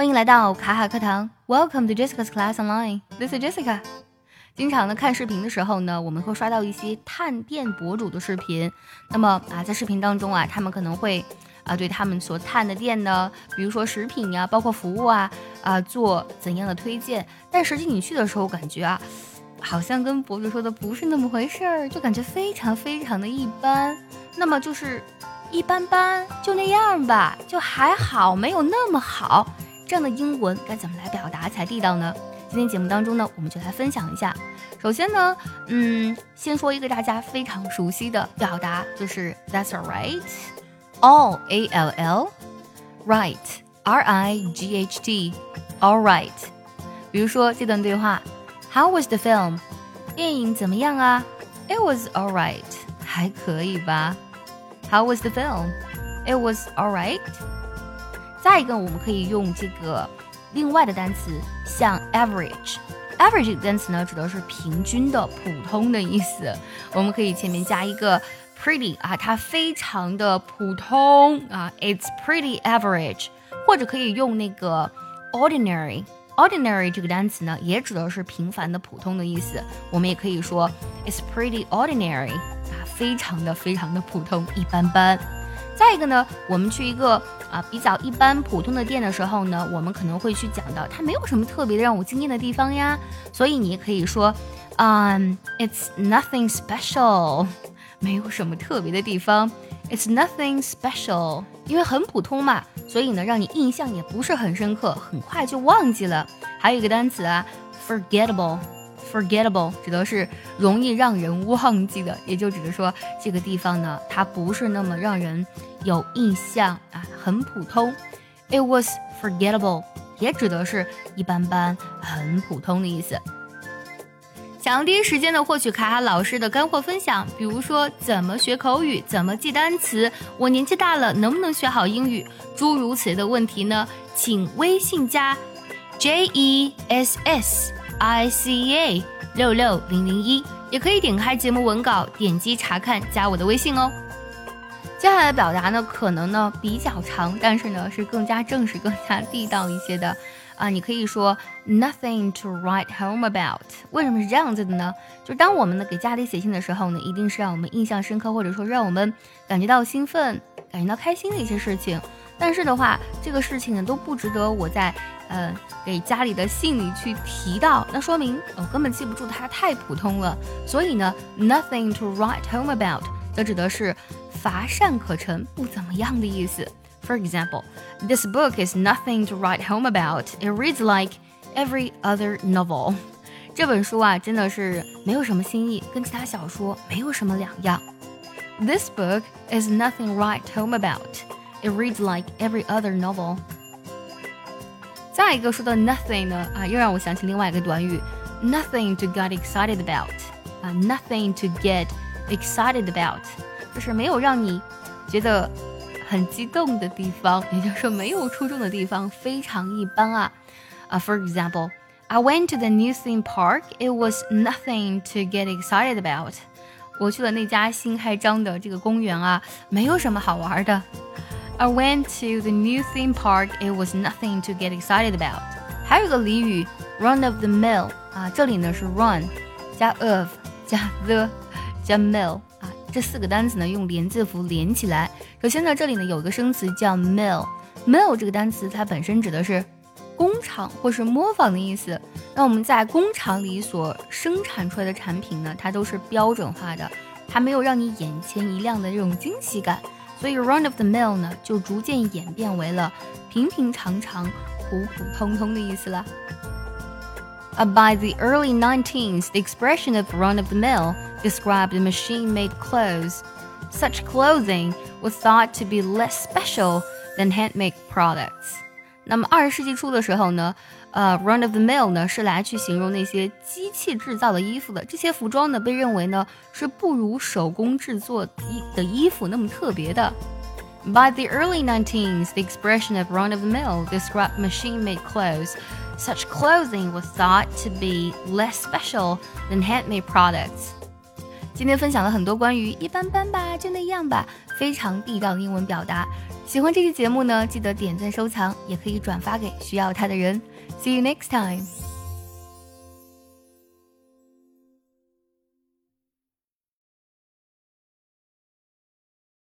欢迎来到卡卡课堂，Welcome to Jessica's Class Online. This is Jessica. 经常呢看视频的时候呢，我们会刷到一些探店博主的视频。那么啊，在视频当中啊，他们可能会啊对他们所探的店呢，比如说食品呀，包括服务啊啊做怎样的推荐。但实际你去的时候，感觉啊，好像跟博主说的不是那么回事儿，就感觉非常非常的一般。那么就是一般般，就那样吧，就还好，没有那么好。这样的英文该怎么来表达才地道呢？今天节目当中呢，我们就来分享一下。首先呢，嗯，先说一个大家非常熟悉的表达，就是 That's all right, all a l l，right，r i g h t，all right。比如说这段对话，How was the film？电影怎么样啊？It was all right，还可以吧？How was the film？It was all right.。再一个，我们可以用这个另外的单词，像 average。average 这个单词呢，指的是平均的、普通的意思。我们可以前面加一个 pretty 啊，它非常的普通啊，it's pretty average。或者可以用那个 ordinary。ordinary 这个单词呢，也指的是平凡的、普通的意思。我们也可以说 it's pretty ordinary，非常的、非常的普通，一般般。再一个呢，我们去一个啊比较一般普通的店的时候呢，我们可能会去讲到它没有什么特别的让我惊艳的地方呀。所以你可以说，嗯，It's nothing special，没有什么特别的地方。It's nothing special，因为很普通嘛，所以呢，让你印象也不是很深刻，很快就忘记了。还有一个单词啊，forgettable。Forgettable 指的是容易让人忘记的，也就指的说这个地方呢，它不是那么让人有印象啊，很普通。It was forgettable 也指的是一般般、很普通的意思。想要第一时间的获取卡卡老师的干货分享，比如说怎么学口语、怎么记单词，我年纪大了能不能学好英语，诸如此类的问题呢？请微信加 J E S S。I C A 六六零零一，也可以点开节目文稿，点击查看，加我的微信哦。接下来的表达呢，可能呢比较长，但是呢是更加正式、更加地道一些的啊。你可以说 Nothing to write home about。为什么是这样子的呢？就当我们呢给家里写信的时候呢，一定是让我们印象深刻，或者说让我们感觉到兴奋、感觉到开心的一些事情。但是的话，这个事情呢都不值得我在。呃，给家里的信里去提到，那说明我根本记不住它，太普通了。所以呢，nothing to write home about，则指的是乏善可陈，不怎么样的意思。For example, this book is nothing to write home about. It reads like every other novel. 这本书啊，真的是没有什么新意，跟其他小说没有什么两样。This book is nothing to write home about. It reads like every other novel. 再一个说到 nothing 呢，啊，又让我想起另外一个短语，nothing to get excited about，啊，nothing to get excited about，就是没有让你觉得很激动的地方，也就是说没有出众的地方，非常一般啊。啊，for example，I went to the new theme park. It was nothing to get excited about. 我去了那家新开张的这个公园啊，没有什么好玩的。 I went to the new theme park. It was nothing to get excited about. 还有一个俚语，run of the mill 啊，这里呢是 run 加 of 加 the 加 mill 啊，这四个单词呢用连字符连起来。首先呢，这里呢有一个生词叫 mill。mill 这个单词它本身指的是工厂或是模仿的意思。那我们在工厂里所生产出来的产品呢，它都是标准化的，它没有让你眼前一亮的这种惊喜感。所以 run of the mill 呢，就逐渐演变为了平平常常、普普通通的意思了。Uh, by the early 19th, the expression of run of the mill described machine made clothes. Such clothing was thought to be less special than handmade products. 那么二十世纪初的时候呢， 呃，run of the mill 呢是来去形容那些机器制造的衣服的。这些服装呢被认为呢是不如手工制作衣的衣服那么特别的。By the early 19th, the expression of run of the mill described machine-made clothes. Such clothing was thought to be less special than handmade products. 今天分享了很多关于一般般吧，就那样吧，非常地道的英文表达。喜欢这期节目呢，记得点赞收藏，也可以转发给需要它的人。See you next time.